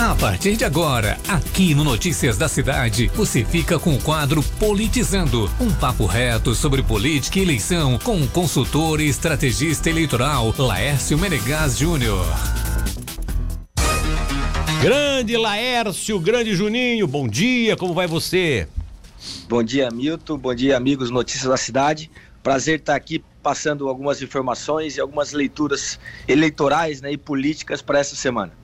A partir de agora, aqui no Notícias da Cidade, você fica com o quadro Politizando, um papo reto sobre política e eleição com o consultor e estrategista eleitoral Laércio Menegaz Júnior. Grande Laércio, grande Juninho, bom dia, como vai você? Bom dia, Milton, bom dia, amigos Notícias da Cidade. Prazer estar aqui passando algumas informações e algumas leituras eleitorais né, e políticas para essa semana.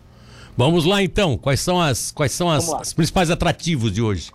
Vamos lá então, quais são as quais são as, as, principais atrativos de hoje?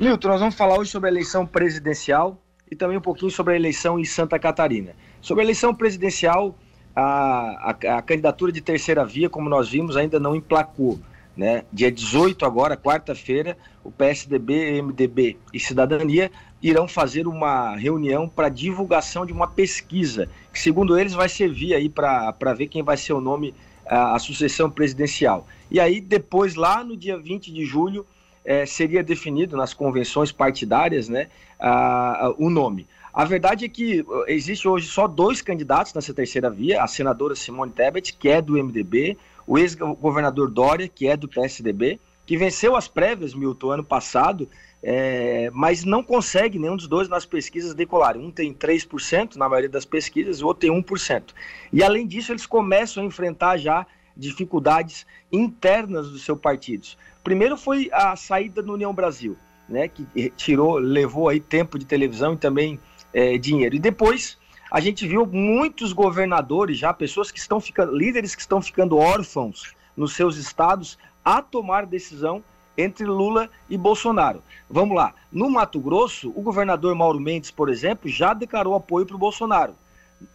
Milton, nós vamos falar hoje sobre a eleição presidencial e também um pouquinho sobre a eleição em Santa Catarina. Sobre a eleição presidencial, a, a, a candidatura de terceira via, como nós vimos, ainda não emplacou. Né? Dia 18 agora, quarta-feira, o PSDB, MDB e Cidadania irão fazer uma reunião para divulgação de uma pesquisa, que segundo eles vai servir aí para ver quem vai ser o nome a, sucessão presidencial. E aí depois lá no dia 20 de julho é, seria definido nas convenções partidárias, né, a, a, o nome. A verdade é que uh, existe hoje só dois candidatos nessa terceira via, a senadora Simone Tebet, que é do MDB, o ex-governador Dória, que é do PSDB, que venceu as prévias, Milton, ano passado, é, mas não consegue nenhum dos dois nas pesquisas decolar. Um tem 3% na maioria das pesquisas, o outro tem 1%. E além disso, eles começam a enfrentar já dificuldades internas dos seus partidos. Primeiro foi a saída do União Brasil, né, que tirou, levou aí tempo de televisão e também é, dinheiro. E depois a gente viu muitos governadores já, pessoas que estão ficando, líderes que estão ficando órfãos nos seus estados a tomar decisão entre Lula e Bolsonaro. Vamos lá. No Mato Grosso, o governador Mauro Mendes, por exemplo, já declarou apoio para o Bolsonaro.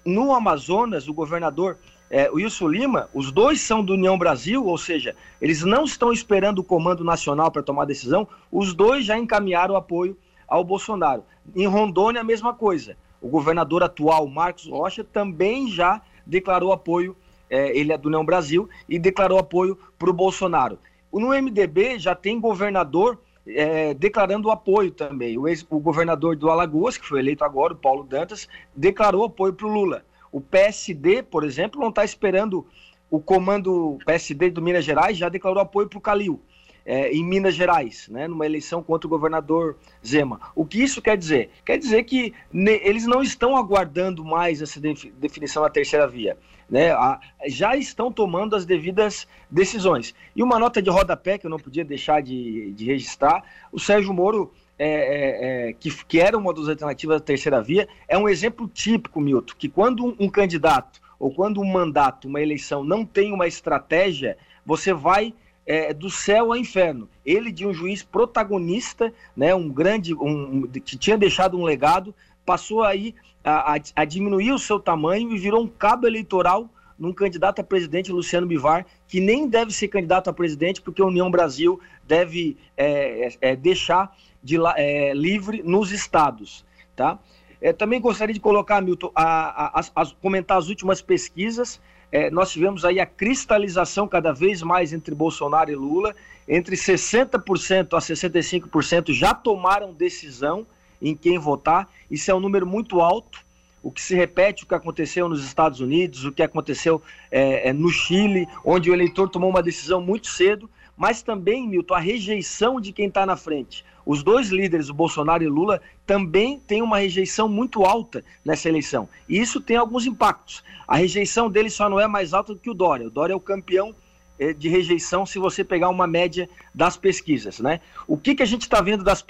No Amazonas, o governador é, Wilson Lima, os dois são do União Brasil, ou seja, eles não estão esperando o comando nacional para tomar decisão, os dois já encaminharam apoio ao Bolsonaro. Em Rondônia, a mesma coisa. O governador atual, Marcos Rocha, também já declarou apoio, é, ele é do União Brasil, e declarou apoio para o Bolsonaro. No MDB já tem governador é, declarando apoio também. O, ex, o governador do Alagoas, que foi eleito agora, o Paulo Dantas, declarou apoio para o Lula. O PSD, por exemplo, não está esperando o comando PSD do Minas Gerais, já declarou apoio para o Calil. É, em Minas Gerais, né, numa eleição contra o governador Zema. O que isso quer dizer? Quer dizer que ne, eles não estão aguardando mais essa definição da terceira via né, a, já estão tomando as devidas decisões. E uma nota de rodapé que eu não podia deixar de, de registrar: o Sérgio Moro, é, é, é, que, que era uma das alternativas da terceira via, é um exemplo típico, Milton, que quando um, um candidato ou quando um mandato, uma eleição não tem uma estratégia, você vai é, do céu ao inferno. Ele de um juiz protagonista, né, um grande, um, que tinha deixado um legado, passou aí a, a, a, diminuir o seu tamanho e virou um cabo eleitoral num candidato a presidente, Luciano Bivar, que nem deve ser candidato a presidente, porque a União Brasil deve é, é, é deixar de, é, livre nos estados. Tá? É, também gostaria de colocar, Milton, a, a, a comentar as últimas pesquisas. É, nós tivemos aí a cristalização cada vez mais entre Bolsonaro e Lula. Entre 60% a 65% já tomaram decisão em quem votar. Isso é um número muito alto. O que se repete o que aconteceu nos Estados Unidos, o que aconteceu é, é, no Chile, onde o eleitor tomou uma decisão muito cedo, mas também, Milton, a rejeição de quem está na frente. Os dois líderes, o Bolsonaro e o Lula, também têm uma rejeição muito alta nessa eleição. E isso tem alguns impactos. A rejeição deles só não é mais alta do que o Dória. O Dória é o campeão de rejeição se você pegar uma média das pesquisas. Né? O que, que a gente está vendo das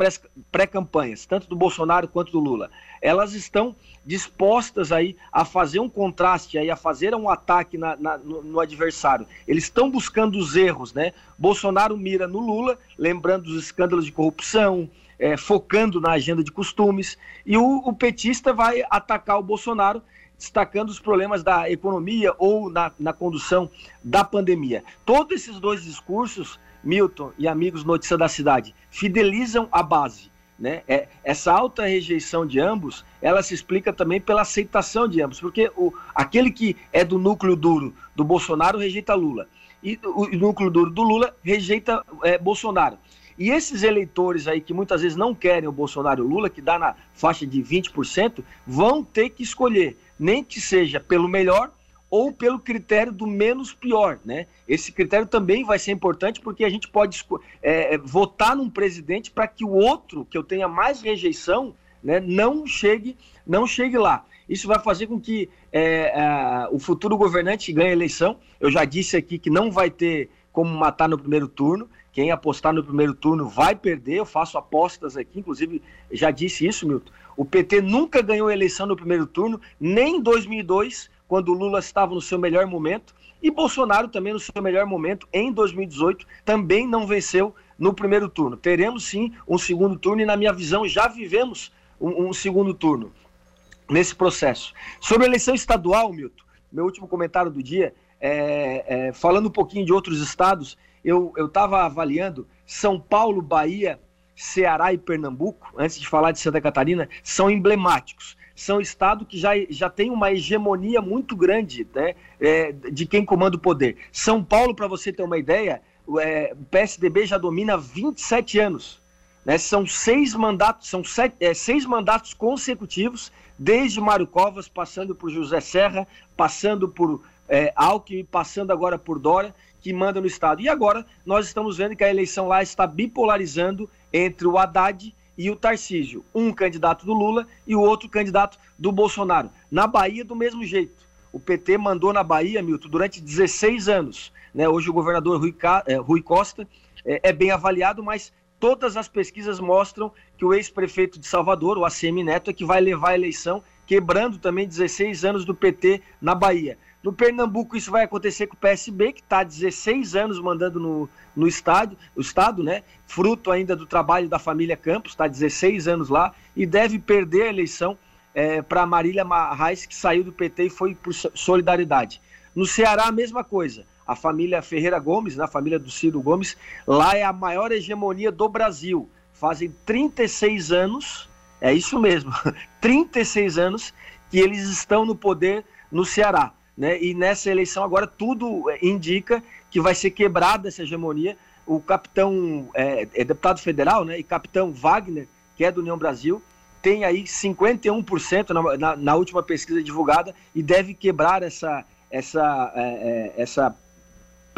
pré-campanhas, tanto do Bolsonaro quanto do Lula? Elas estão dispostas aí a fazer um contraste, aí, a fazer um ataque na, na, no, no, adversário. Eles estão buscando os erros. Né? Bolsonaro mira no Lula, lembrando os escândalos de corrupção, é, focando na agenda de costumes, e o, o petista vai atacar o Bolsonaro destacando os problemas da economia ou na, na condução da pandemia. Todos esses dois discursos, Milton e amigos Notícia da Cidade, fidelizam a base. Né? É, essa alta rejeição de ambos, ela se explica também pela aceitação de ambos, porque o, aquele que é do núcleo duro do Bolsonaro rejeita Lula, e o, o núcleo duro do Lula rejeita é, Bolsonaro. E esses eleitores aí que muitas vezes não querem o Bolsonaro e o Lula, que dá na faixa de 20%, vão ter que escolher nem que seja pelo melhor ou pelo critério do menos pior, né? Esse critério também vai ser importante porque a gente pode é, é, votar num presidente para que o outro que eu tenha mais rejeição, né, não chegue, não chegue lá. Isso vai fazer com que é, o futuro governante ganhe a eleição. Eu já disse aqui que não vai ter como matar no primeiro turno. Quem apostar no primeiro turno vai perder. Eu faço apostas aqui, inclusive já disse isso, Milton. O PT nunca ganhou eleição no primeiro turno, nem em 2002, quando Lula estava no seu melhor momento, e Bolsonaro também no seu melhor momento em 2018 também não venceu no primeiro turno. Teremos sim um segundo turno e na minha visão já vivemos um, um segundo turno nesse processo. Sobre a eleição estadual, Milton, meu último comentário do dia, é, é, falando um pouquinho de outros estados, eu estava avaliando São Paulo, Bahia, Ceará e Pernambuco, antes de falar de Santa Catarina, são emblemáticos são estados que já, já tem uma hegemonia muito grande né, é, de quem comanda o poder. São Paulo, para você ter uma ideia, é, o PSDB já domina 27 anos. Né, são seis mandatos, são sete, é, seis mandatos consecutivos, desde Mário Covas, passando por José Serra, passando por é, Alckmin, passando agora por Dória, que manda no Estado. E agora nós estamos vendo que a eleição lá está bipolarizando entre o Haddad e o Tarcísio, um candidato do Lula e o outro candidato do Bolsonaro. Na Bahia, do mesmo jeito. O PT mandou na Bahia, Milton, durante 16 anos. Né? Hoje o governador Rui, é, Rui Costa é, é, bem avaliado, mas todas as pesquisas mostram que o ex-prefeito de Salvador, o ACM Neto, é que vai levar a eleição, quebrando também 16 anos do PT na Bahia. No Pernambuco, isso vai acontecer com o PSB, que está 16 anos mandando no, no estádio, o Estado, né? Fruto ainda do trabalho da família Campos, está 16 anos lá, e deve perder a eleição é, para Marília Marrais, que saiu do PT e foi por solidariedade. No Ceará, a mesma coisa. A família Ferreira Gomes, né, a família do Ciro Gomes, lá é a maior hegemonia do Brasil. Fazem 36 anos, é isso mesmo, 36 anos que eles estão no poder no Ceará. Né? E nessa eleição agora tudo é, indica que vai ser quebrada essa hegemonia. O capitão é, é deputado federal, né? E capitão Wagner, que é do União Brasil, tem aí 51% na, na, na, última pesquisa divulgada e deve quebrar essa essa é, é essa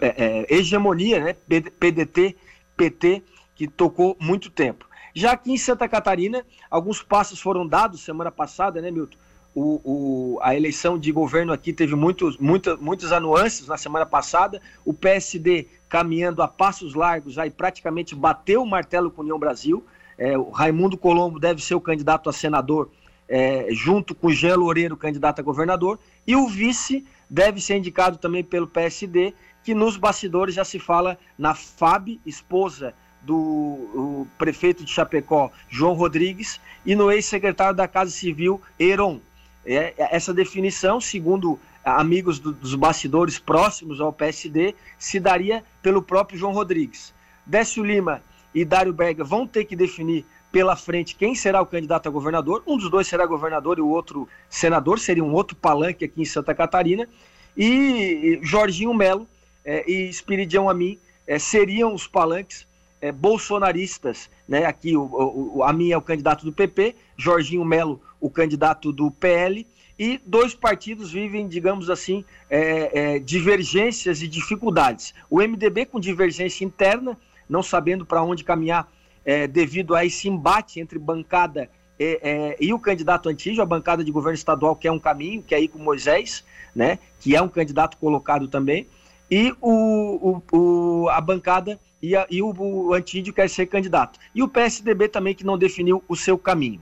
é, é, hegemonia, né? PDT, PT, que tocou muito tempo. Já aqui em Santa Catarina, alguns passos foram dados semana passada, né, Milton? O, o, a eleição de governo aqui teve muitos, muita, muitos anuances na semana passada. O PSD caminhando a passos largos, aí praticamente bateu o martelo com a União Brasil. É, o Raimundo Colombo deve ser o candidato a senador, é, junto com o Jean Loureiro, candidato a governador. E o vice deve ser indicado também pelo PSD, que nos bastidores já se fala na FAB, esposa do prefeito de Chapecó, João Rodrigues, e no ex-secretário da Casa Civil, Heron. É, é, essa definição, segundo amigos do, dos bastidores próximos ao PSD, se daria pelo próprio João Rodrigues. Décio Lima e Dário Berga vão ter que definir pela frente quem será o candidato a governador. Um dos dois será governador e o outro senador, seria um outro palanque aqui em Santa Catarina. E Jorginho Melo é, e Espiridião Amin é, seriam os palanques é, bolsonaristas. Né? Aqui o, o, Amin é o candidato do PP, Jorginho Melo o candidato do PL, e dois partidos vivem, digamos assim, é, é, divergências e dificuldades. O MDB com divergência interna, não sabendo para onde caminhar é, devido a esse embate entre bancada e, é, e o candidato antigo, a bancada de governo estadual, que é um caminho, que é aí com Moisés, né, que é um candidato colocado também, e o, o, o a bancada e, a, e o, o Antídio quer ser candidato. E o PSDB também, que não definiu o seu caminho.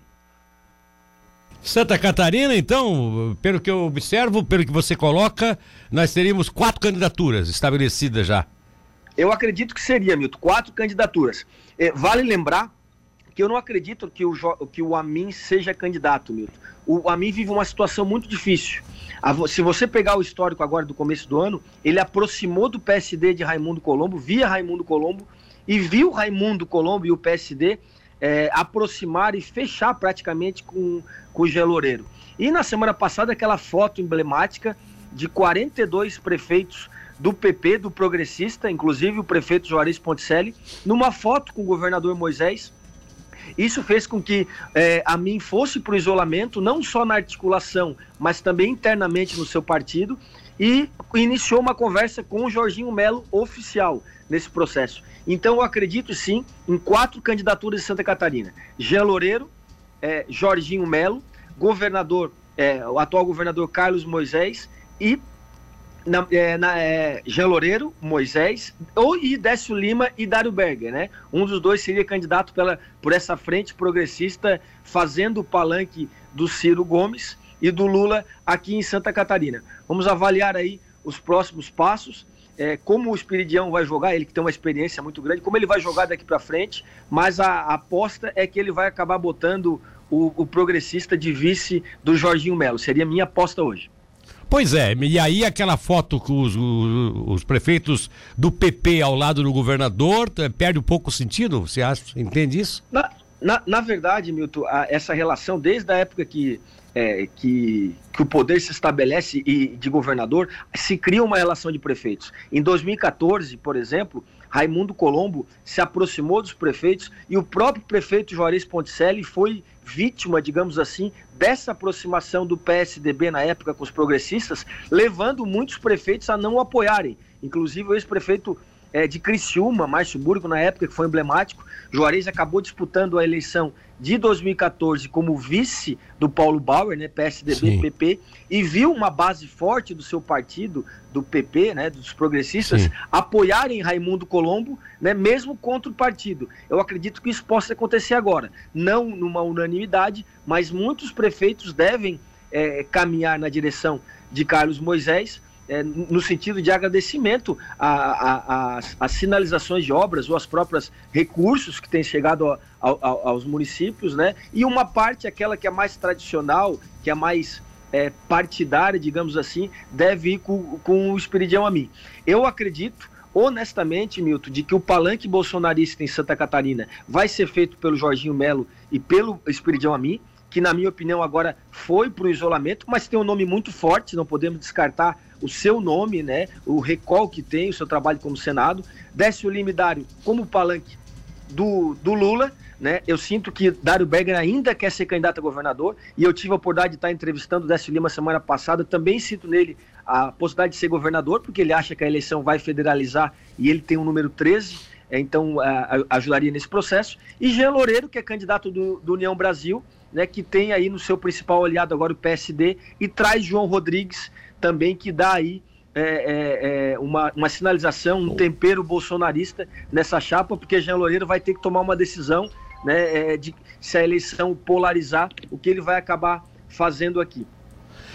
Santa Catarina, então, pelo que eu observo, pelo que você coloca, nós teríamos quatro candidaturas estabelecidas já. Eu acredito que seria, Milton, quatro candidaturas. É, vale lembrar que eu não acredito que o, que o Amin seja candidato, Milton. O Amin vive uma situação muito difícil. Se você pegar o histórico agora do começo do ano, ele aproximou do PSD de Raimundo Colombo, via Raimundo Colombo, e viu Raimundo Colombo e o PSD é, aproximar e fechar praticamente com, com o Geloreiro. E na semana passada, aquela foto emblemática de 42 prefeitos do PP, do progressista, inclusive o prefeito Juarez Ponticelli, numa foto com o governador Moisés. Isso fez com que é, a mim fosse para o isolamento, não só na articulação, mas também internamente no seu partido. e iniciou uma conversa com o Jorginho Melo oficial nesse processo. Então eu acredito sim em quatro candidaturas de Santa Catarina: Jean Loureiro, é, Jorginho Melo, governador, é, o atual governador Carlos Moisés e na, é, na, é, Jean Loureiro, Moisés, ou e Décio Lima e Dário Berger, né? Um dos dois seria candidato pela, por essa frente progressista, fazendo o palanque do Ciro Gomes e do Lula aqui em Santa Catarina. Vamos avaliar aí os próximos passos, é, como o Espiridião vai jogar, ele que tem uma experiência muito grande, como ele vai jogar daqui para frente, mas a, a, aposta é que ele vai acabar botando o, o progressista de vice do Jorginho Melo. Seria minha aposta hoje. Pois é, e aí aquela foto com os, os, os, prefeitos do PP ao lado do governador perde um pouco o sentido? Você acha, entende isso? Na, na, na verdade, Milton, a, essa relação, desde a época que, é, que, que, o poder se estabelece e, de governador, se cria uma relação de prefeitos. Em 2014, por exemplo, Raimundo Colombo se aproximou dos prefeitos e o próprio prefeito Juarez Ponticelli foi vítima, digamos assim, dessa aproximação do PSDB na época com os progressistas, levando muitos prefeitos a não apoiarem. Inclusive o ex-prefeito é, de Criciúma, Márcio Burgo, na época, que foi emblemático. Juarez acabou disputando a eleição de 2014 como vice do Paulo Bauer, né, PSDB, Sim. PP, e viu uma base forte do seu partido, do PP, né, dos progressistas, Sim. apoiarem Raimundo Colombo, né, mesmo contra o partido. Eu acredito que isso possa acontecer agora, não numa unanimidade, mas muitos prefeitos devem é, caminhar na direção de Carlos Moisés, é, no sentido de agradecimento às sinalizações de obras ou às próprias recursos que têm chegado a, a, aos municípios, né? E uma parte, aquela que é mais tradicional, que é mais é, partidária, digamos assim, deve ir com, com o Espiridião a mim. Eu acredito honestamente, Milton, de que o palanque bolsonarista em Santa Catarina vai ser feito pelo Jorginho Melo e pelo Espiridião Amin, que na minha opinião agora foi para o isolamento, mas tem um nome muito forte, não podemos descartar o seu nome, né, o recall que tem, o seu trabalho como Senado, Décio Lima Dário como palanque do, do Lula, né? Eu sinto que Dário Berger ainda quer ser candidato a governador e eu tive a oportunidade de estar entrevistando o Décio Lima semana passada, também sinto nele a possibilidade de ser governador, porque ele acha que a eleição vai federalizar e ele tem o um número 13, é, então ajudaria nesse processo. E Jean Loureiro, que é candidato do, do União Brasil, né, que tem aí no seu principal aliado agora o PSD, e traz João Rodrigues, também que dá aí é, é, é, uma, uma sinalização, um tempero bolsonarista nessa chapa, porque Jean Loureiro vai ter que tomar uma decisão né, é, de se a eleição polarizar, o que ele vai acabar fazendo aqui.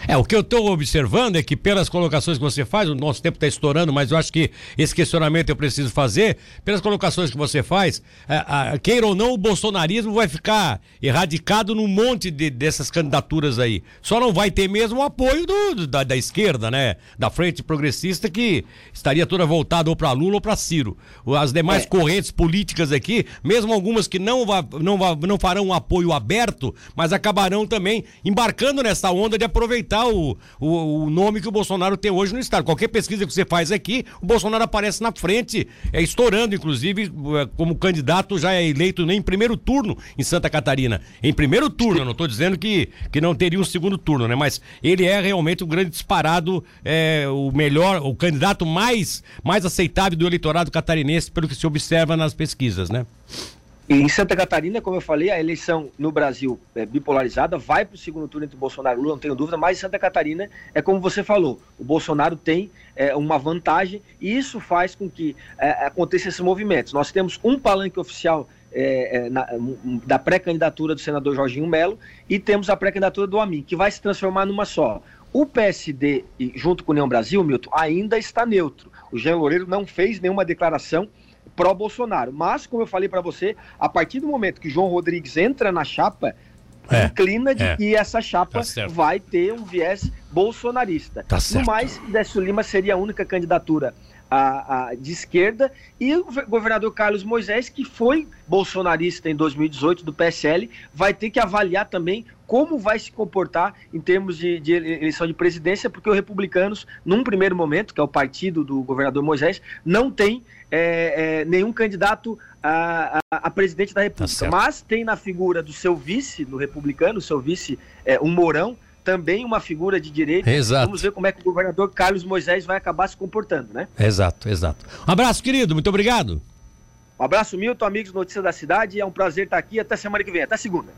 É, o que eu estou observando é que pelas colocações que você faz, o nosso tempo está estourando, mas eu acho que esse questionamento eu preciso fazer, pelas colocações que você faz, é, queira ou não, o bolsonarismo vai ficar erradicado num monte de, dessas candidaturas aí. Só não vai ter mesmo o apoio do, da, da, esquerda, né? Da frente progressista que estaria toda voltada ou para Lula ou para Ciro. As demais é. correntes políticas aqui, mesmo algumas que não, vá, não, vá, não farão um apoio aberto, mas acabarão também embarcando nessa onda de aproveitar o, o, o, nome que o Bolsonaro tem hoje no Estado. Qualquer pesquisa que você faz aqui, o Bolsonaro aparece na frente, é estourando, inclusive, é, como candidato já é eleito nem em primeiro turno em Santa Catarina. Em primeiro turno, eu não estou dizendo que, que não teria um segundo turno, né? Mas ele é realmente um grande disparado, é, o melhor, o candidato mais, mais aceitável do eleitorado catarinense, pelo que se observa nas pesquisas, né? Em Santa Catarina, como eu falei, a eleição no Brasil é bipolarizada, vai para o segundo turno entre Bolsonaro e Lula, não tenho dúvida, mas em Santa Catarina é como você falou, o Bolsonaro tem é, uma vantagem e isso faz com que é, aconteça esses movimentos. Nós temos um palanque oficial é, é na, da pré-candidatura do senador Jorginho Melo e temos a pré-candidatura do Amin, que vai se transformar numa só. O PSD, junto com o União Brasil, Milton, ainda está neutro. O Jean Loureiro não fez nenhuma declaração pró-Bolsonaro. Mas, como eu falei para você, a partir do momento que João Rodrigues entra na chapa, é, inclina de é. que essa chapa tá vai ter um viés bolsonarista. Tá no mais, Décio Lima seria a única candidatura a, a, de esquerda e o governador Carlos Moisés, que foi bolsonarista em 2018 do PSL, vai ter que avaliar também como vai se comportar em termos de, de eleição de presidência, porque os republicanos, num primeiro momento, que é o partido do governador Moisés, não tem é, é, nenhum candidato a, a, a, presidente da República. Tá mas tem na figura do seu vice, no republicano, seu vice, é, um Mourão, também uma figura de direita. Exato. Vamos ver como é que o governador Carlos Moisés vai acabar se comportando, né? Exato, exato. Um abraço, querido. Muito obrigado. Um abraço, Milton, amigos Notícias da Cidade. É um prazer estar aqui. Até semana que vem. Até segunda.